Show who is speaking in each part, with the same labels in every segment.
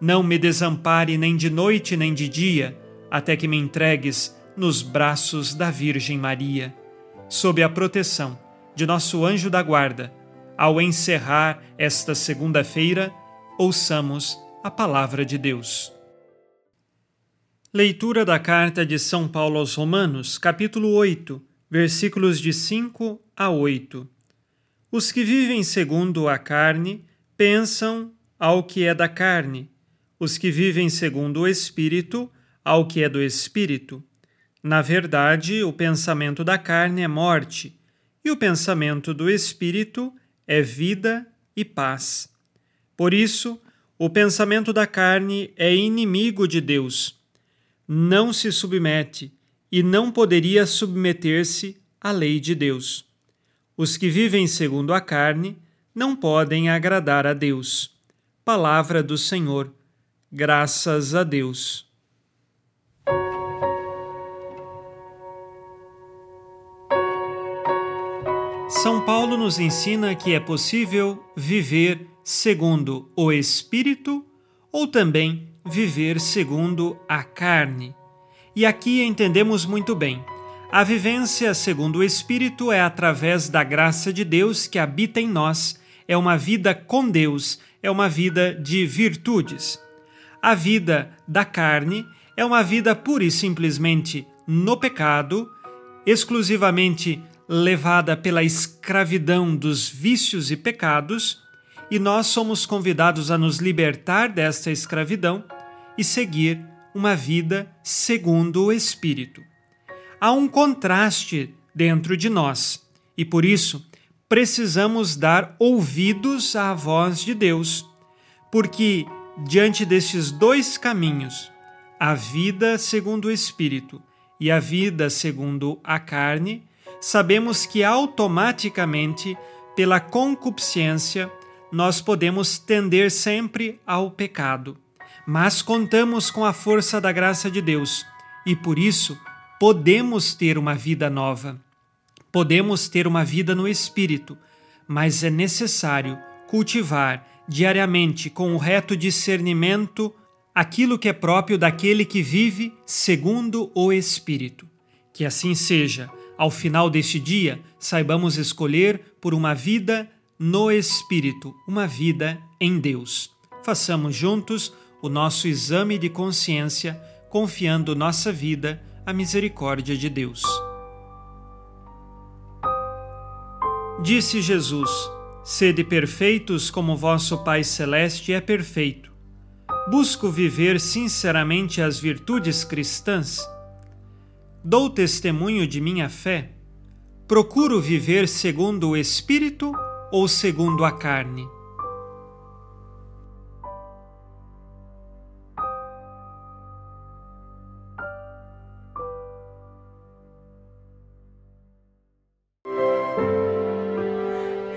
Speaker 1: não me desampare nem de noite nem de dia, até que me entregues nos braços da Virgem Maria. Sob a proteção de nosso anjo da guarda, ao encerrar esta segunda-feira, ouçamos a palavra de Deus. Leitura da carta de São Paulo aos Romanos, capítulo 8, versículos de 5 a 8. Os que vivem segundo a carne pensam ao que é da carne, os que vivem segundo o Espírito ao que é do Espírito. Na verdade, o pensamento da carne é morte, e o pensamento do espírito é vida e paz. Por isso, o pensamento da carne é inimigo de Deus. Não se submete e não poderia submeter-se à lei de Deus. Os que vivem segundo a carne não podem agradar a Deus. Palavra do Senhor. Graças a Deus. São Paulo nos ensina que é possível viver segundo o Espírito ou também viver segundo a carne. E aqui entendemos muito bem. A vivência segundo o Espírito é através da graça de Deus que habita em nós, é uma vida com Deus, é uma vida de virtudes. A vida da carne é uma vida pura e simplesmente no pecado, exclusivamente levada pela escravidão dos vícios e pecados, e nós somos convidados a nos libertar desta escravidão e seguir uma vida segundo o Espírito. Há um contraste dentro de nós e por isso precisamos dar ouvidos à voz de Deus, porque diante destes dois caminhos, a vida segundo o Espírito e a vida segundo a carne, sabemos que automaticamente, pela concupiscência, nós podemos tender sempre ao pecado. Mas contamos com a força da graça de Deus e por isso podemos ter uma vida nova. Podemos ter uma vida no espírito, mas é necessário cultivar diariamente com o reto discernimento aquilo que é próprio daquele que vive segundo o espírito. Que assim seja ao final deste dia, saibamos escolher por uma vida no Espírito, uma vida em Deus. Façamos juntos o nosso exame de consciência, confiando nossa vida à misericórdia de Deus. Disse Jesus: Sede perfeitos como vosso Pai Celeste é perfeito. Busco viver sinceramente as virtudes cristãs dou testemunho de minha fé? Procuro viver segundo o Espírito ou segundo a carne?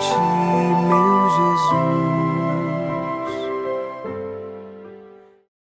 Speaker 2: 情。